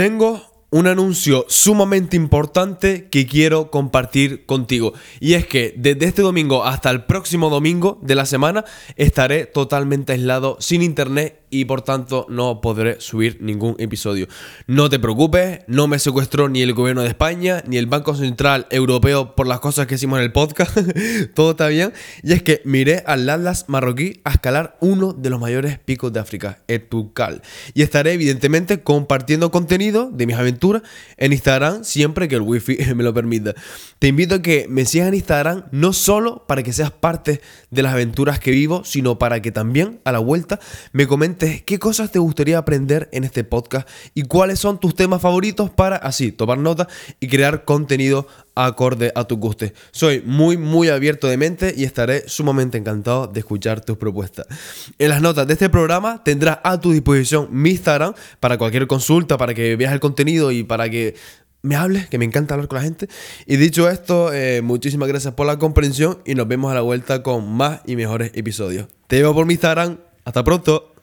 Tengo un anuncio sumamente importante que quiero compartir contigo. Y es que desde este domingo hasta el próximo domingo de la semana estaré totalmente aislado sin internet y por tanto no podré subir ningún episodio. No te preocupes, no me secuestró ni el gobierno de España ni el Banco Central Europeo por las cosas que hicimos en el podcast. Todo está bien. Y es que miré al Atlas marroquí a escalar uno de los mayores picos de África, el Tukal. Y estaré evidentemente compartiendo contenido de mis aventuras en Instagram siempre que el wifi me lo permita. Te invito a que me sigas en Instagram no solo para que seas parte de las aventuras que vivo, sino para que también a la vuelta me qué cosas te gustaría aprender en este podcast y cuáles son tus temas favoritos para así tomar nota y crear contenido acorde a tu guste. Soy muy, muy abierto de mente y estaré sumamente encantado de escuchar tus propuestas. En las notas de este programa tendrás a tu disposición mi Instagram para cualquier consulta, para que veas el contenido y para que me hables, que me encanta hablar con la gente. Y dicho esto, eh, muchísimas gracias por la comprensión y nos vemos a la vuelta con más y mejores episodios. Te veo por mi Instagram. Hasta pronto.